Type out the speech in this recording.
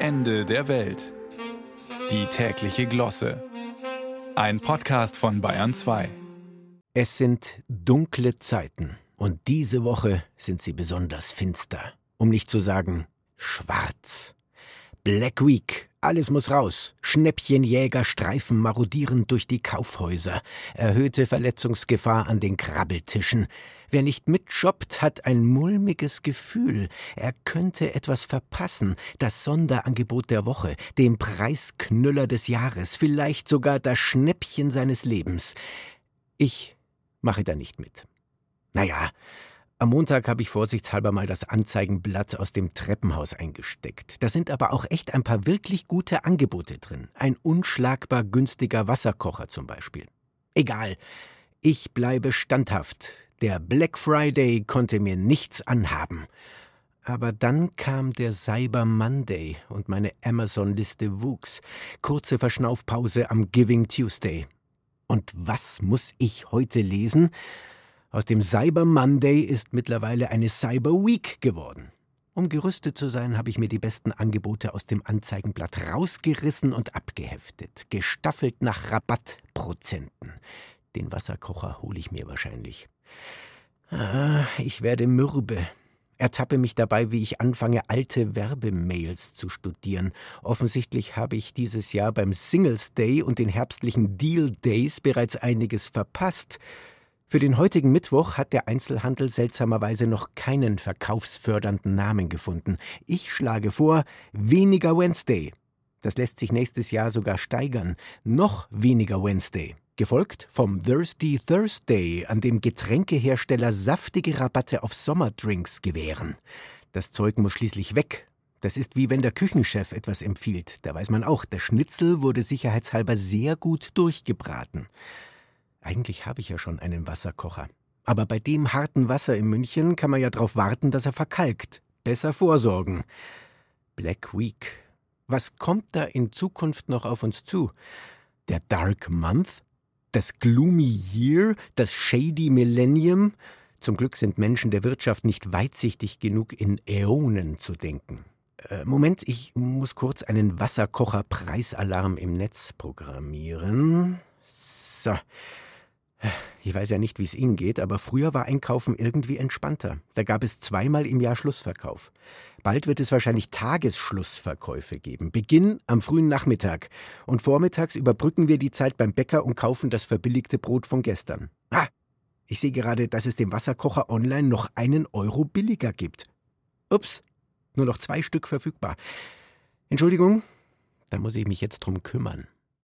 Ende der Welt. Die tägliche Glosse. Ein Podcast von Bayern 2. Es sind dunkle Zeiten und diese Woche sind sie besonders finster, um nicht zu sagen schwarz. Black Week, alles muss raus. Schnäppchenjägerstreifen marodieren durch die Kaufhäuser. Erhöhte Verletzungsgefahr an den Krabbeltischen. Wer nicht mitshoppt, hat ein mulmiges Gefühl. Er könnte etwas verpassen. Das Sonderangebot der Woche, den Preisknüller des Jahres, vielleicht sogar das Schnäppchen seines Lebens. Ich mache da nicht mit. Naja, am Montag habe ich vorsichtshalber mal das Anzeigenblatt aus dem Treppenhaus eingesteckt. Da sind aber auch echt ein paar wirklich gute Angebote drin. Ein unschlagbar günstiger Wasserkocher zum Beispiel. Egal, ich bleibe standhaft. Der Black Friday konnte mir nichts anhaben. Aber dann kam der Cyber Monday und meine Amazon-Liste wuchs. Kurze Verschnaufpause am Giving Tuesday. Und was muss ich heute lesen? Aus dem Cyber Monday ist mittlerweile eine Cyber Week geworden. Um gerüstet zu sein, habe ich mir die besten Angebote aus dem Anzeigenblatt rausgerissen und abgeheftet, gestaffelt nach Rabattprozenten. Den Wasserkocher hole ich mir wahrscheinlich. Ah, ich werde mürbe. Ertappe mich dabei, wie ich anfange, alte Werbemails zu studieren. Offensichtlich habe ich dieses Jahr beim Singles Day und den herbstlichen Deal Days bereits einiges verpasst. Für den heutigen Mittwoch hat der Einzelhandel seltsamerweise noch keinen verkaufsfördernden Namen gefunden. Ich schlage vor, weniger Wednesday. Das lässt sich nächstes Jahr sogar steigern. Noch weniger Wednesday. Gefolgt vom Thirsty Thursday, an dem Getränkehersteller saftige Rabatte auf Sommerdrinks gewähren. Das Zeug muss schließlich weg. Das ist wie wenn der Küchenchef etwas empfiehlt. Da weiß man auch, der Schnitzel wurde sicherheitshalber sehr gut durchgebraten. Eigentlich habe ich ja schon einen Wasserkocher. Aber bei dem harten Wasser in München kann man ja darauf warten, dass er verkalkt. Besser vorsorgen. Black Week. Was kommt da in Zukunft noch auf uns zu? Der Dark Month? Das Gloomy Year? Das Shady Millennium? Zum Glück sind Menschen der Wirtschaft nicht weitsichtig genug, in Äonen zu denken. Äh, Moment, ich muss kurz einen Wasserkocher-Preisalarm im Netz programmieren. So. Ich weiß ja nicht, wie es Ihnen geht, aber früher war Einkaufen irgendwie entspannter. Da gab es zweimal im Jahr Schlussverkauf. Bald wird es wahrscheinlich Tagesschlussverkäufe geben. Beginn am frühen Nachmittag. Und vormittags überbrücken wir die Zeit beim Bäcker und kaufen das verbilligte Brot von gestern. Ah, ich sehe gerade, dass es dem Wasserkocher online noch einen Euro billiger gibt. Ups, nur noch zwei Stück verfügbar. Entschuldigung, da muss ich mich jetzt drum kümmern.